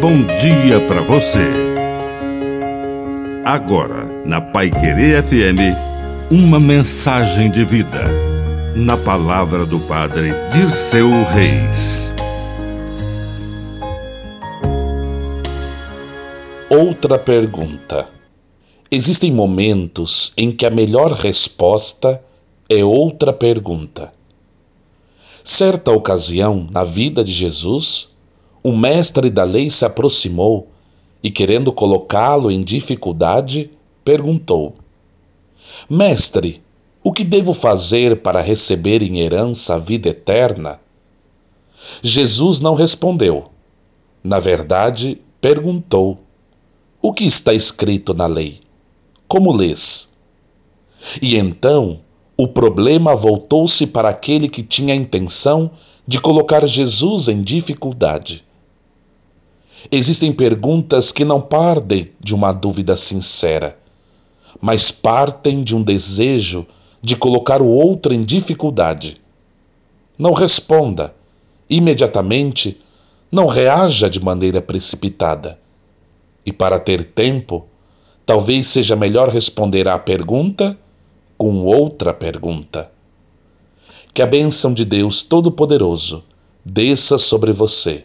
bom dia para você. Agora, na Pai Querer FM, uma mensagem de vida. Na palavra do Padre Dirceu Reis. Outra pergunta. Existem momentos em que a melhor resposta é outra pergunta. Certa ocasião, na vida de Jesus, o mestre da lei se aproximou e, querendo colocá-lo em dificuldade, perguntou: Mestre, o que devo fazer para receber em herança a vida eterna? Jesus não respondeu. Na verdade, perguntou: O que está escrito na lei? Como lês? E então o problema voltou-se para aquele que tinha a intenção de colocar Jesus em dificuldade. Existem perguntas que não partem de uma dúvida sincera, mas partem de um desejo de colocar o outro em dificuldade. Não responda imediatamente, não reaja de maneira precipitada. E para ter tempo, talvez seja melhor responder à pergunta com outra pergunta. Que a bênção de Deus Todo-Poderoso desça sobre você,